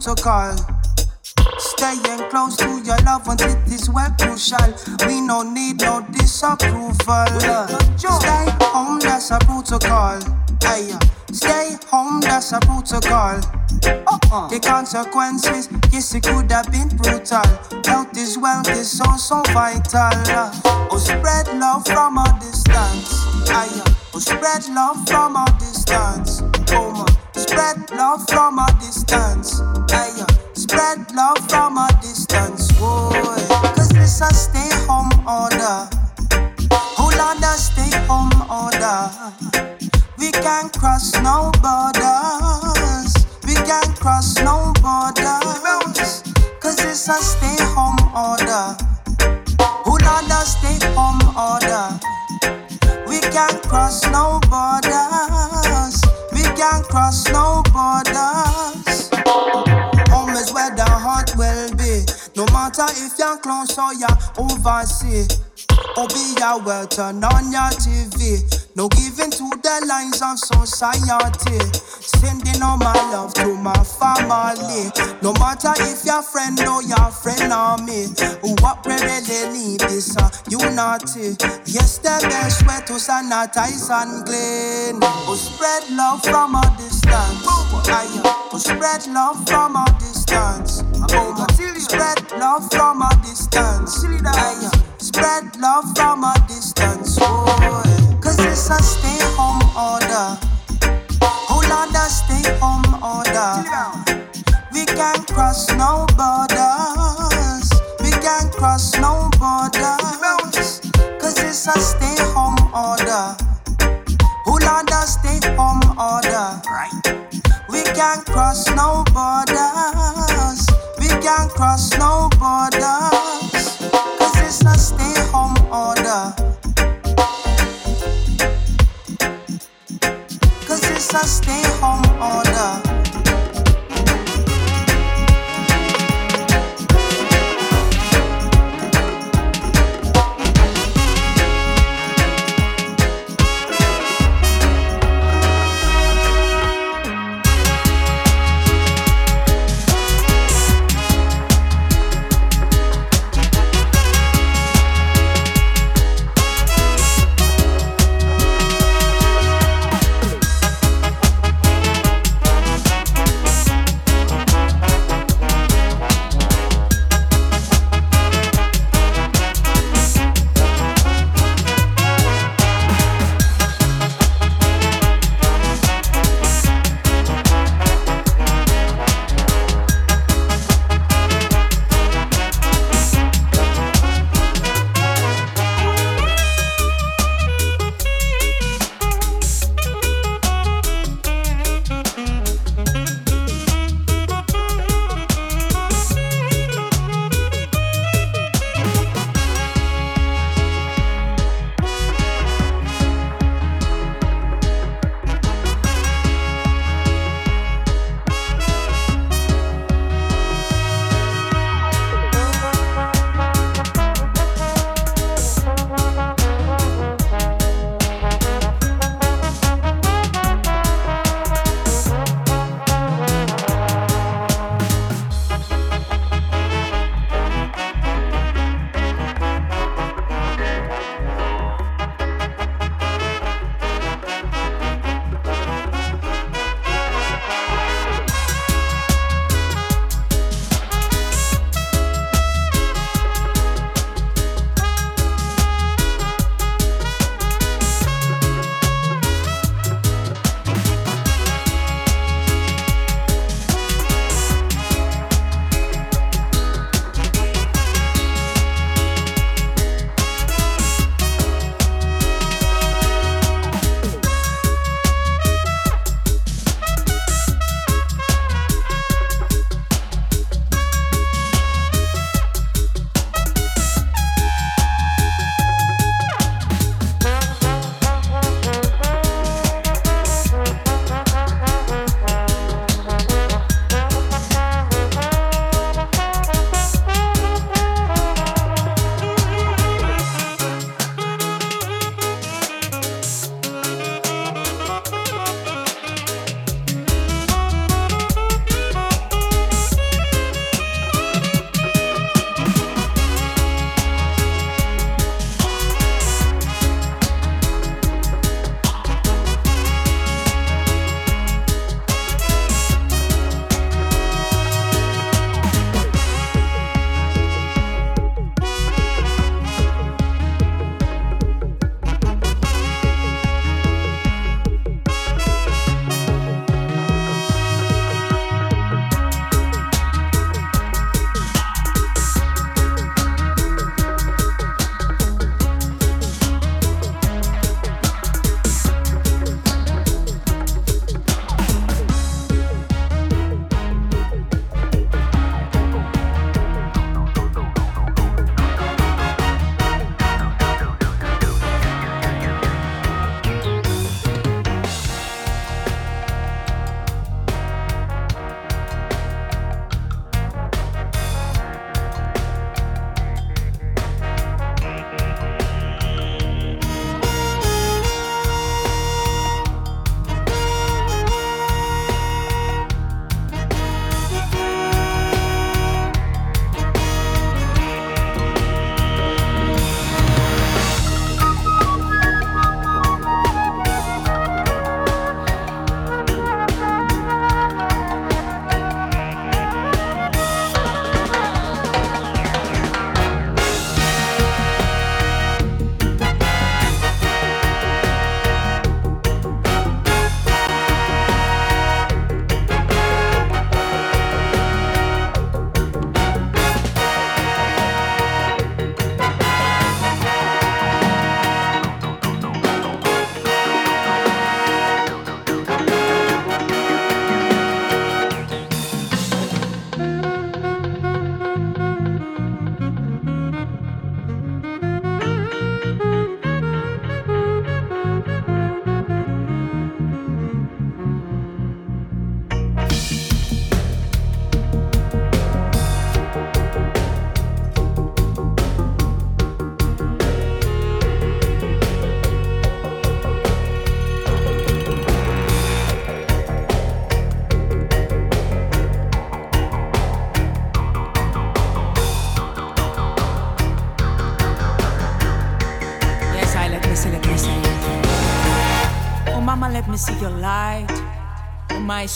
a protocol. Staying close to your loved ones, it is well crucial. We no need no disapproval. Stay home, that's a protocol. Hey, stay home, that's a protocol. Uh-uh. The consequences, yes, it could have been brutal. Health is wealth is so, so vital. Oh, spread love from a distance. Aye, oh, spread love from a distance. Oh, man. Spread love from a distance. Aye, spread love from a distance. Boy, cause this a stay home order. Hold on, the stay home order. We can't cross no borders. We can't cross no borders. Cause it's a stay home order. Hold on, the stay home order. We can't cross no borders. Can't cross no borders. Home is where the heart will be. No matter if you're close or you're overseas. Your word, turn on your TV. No giving to the lines of society. Sending all my love to my family. No matter if your friend or your friend or me. What we really need is uh, a unity. Yes, the best way to sanitize and clean. Oh, spread love from a distance. Oh, spread love from a distance. Oh, spread love from a distance. Spread love from a distance. Oh, Cause it's a stay home order. Hold on, the stay home order. We can't cross no borders. We can't cross no borders. Cause it's a stay home order. Hold on, the stay home order. We can't cross no borders. We can't cross no borders. It's a stay home order. Cause it's a stay home order.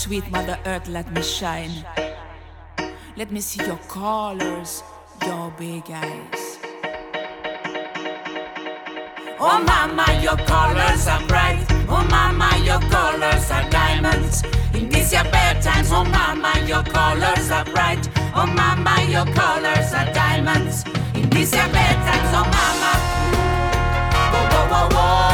Sweet Mother Earth, let me shine. Let me see your colors, your big eyes. Oh mama, your colors are bright. Oh mama, your colors are diamonds. In these your bedtimes, oh mama, your colors are bright. Oh mama, your colors are diamonds. In these your bedtimes, oh mama. Whoa, whoa, whoa, whoa.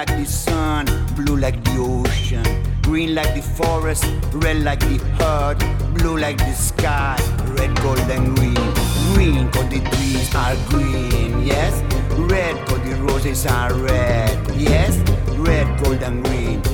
like the sun, blue like the ocean, green like the forest, red like the earth, blue like the sky, red, gold, and green. Green cause the trees are green, yes. Red cause the roses are red, yes. Red, gold, and green.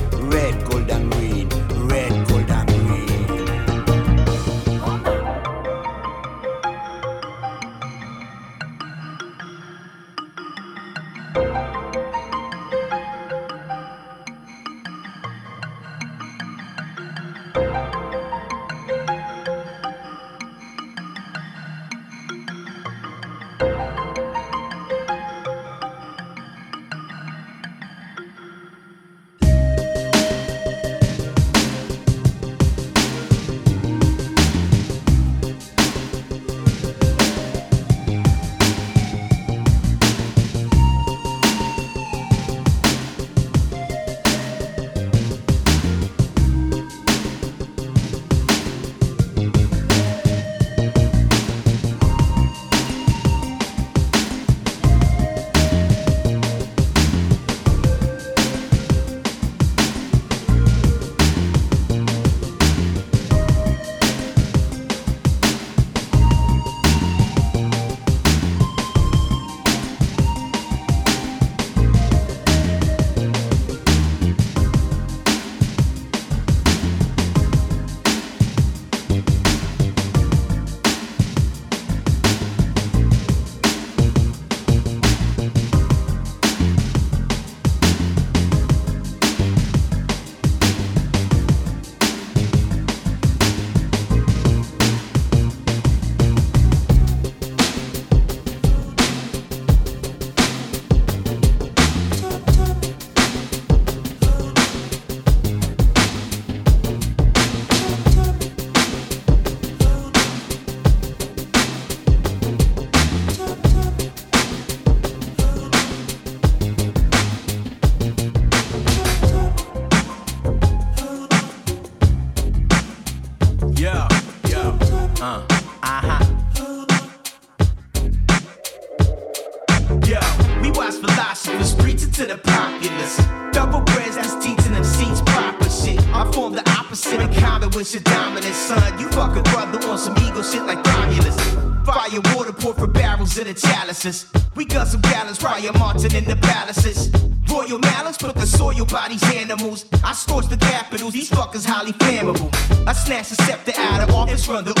motherfuckers highly flammable. I snatch the scepter out of office, run the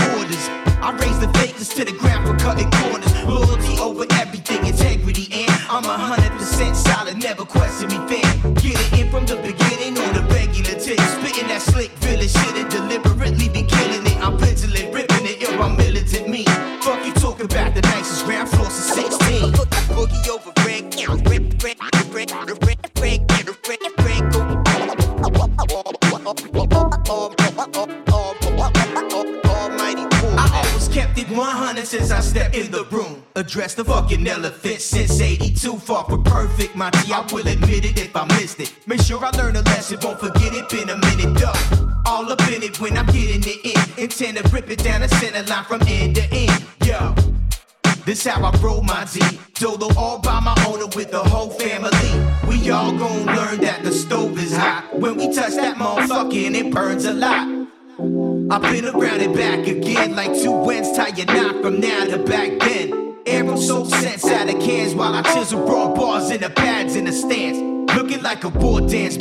I will admit it if I missed it. Make sure I learn a lesson, won't forget it. Been a minute, duck. All up in it when I'm getting it in. Intend to rip it down the center line from end to end. Yo. This how I roll my D. Dolo all by my owner with the whole family. We all gon' learn that the stove is hot. When we touch that motherfucker, it burns a lot. I've been around it back again like two winds tie your knot from now to back like a war dance,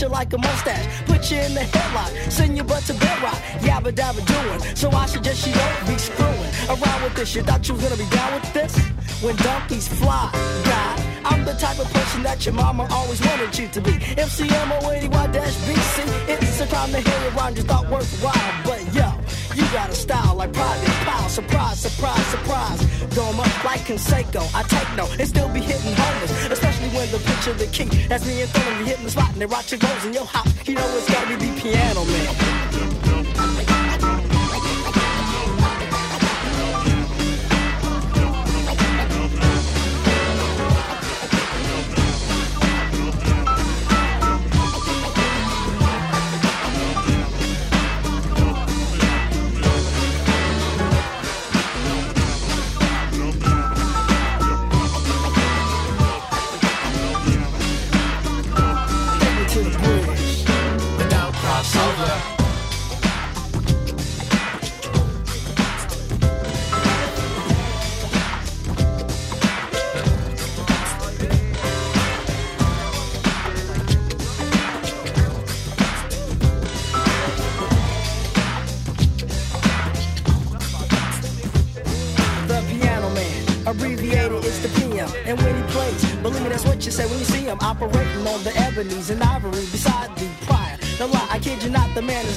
you like a mustache, put you in the headlock, send your butt to bedrock, yabba dabba doing. So I suggest you don't be screwing around with this. You thought you was gonna be down with this? When donkeys fly, God, I'm the type of person that your mama always wanted you to be. MCMO80Y-BC, it's a crime to hear your rhyme just thought worthwhile. But yo, you got a style like Private Pyle. Surprise, surprise, surprise. Doma like Canseco. I take no and still be hitting homers. When the picture the king that's me in front of hitting the spot and they rock your goals in your hop. You know it's gotta be the piano man.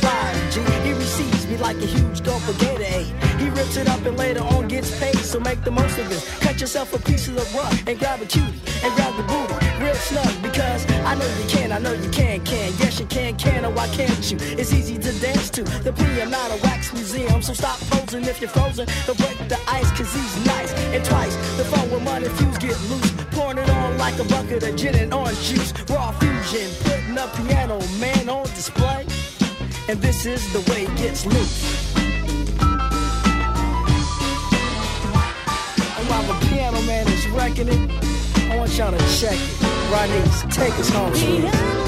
Man is he receives me like a huge gulp of Gatorade. He rips it up and later on gets paid, so make the most of it. Cut yourself a piece of the rug and grab a cutie and grab the booty real snug because I know you can, I know you can, can. Yes, you can, can, or why can't you? It's easy to dance to the piano wax museum. So stop posing if you're frozen. Don't break the ice, cause he's nice. And twice, the phone with money fuse get loose. Pouring it on like a bucket of gin and orange juice. Raw fusion, putting a piano man on display. And this is the way it gets loose. And while the piano man is wrecking it, I want y'all to check it. Ronnie, take us home, sweetie.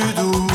Plus doux.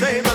You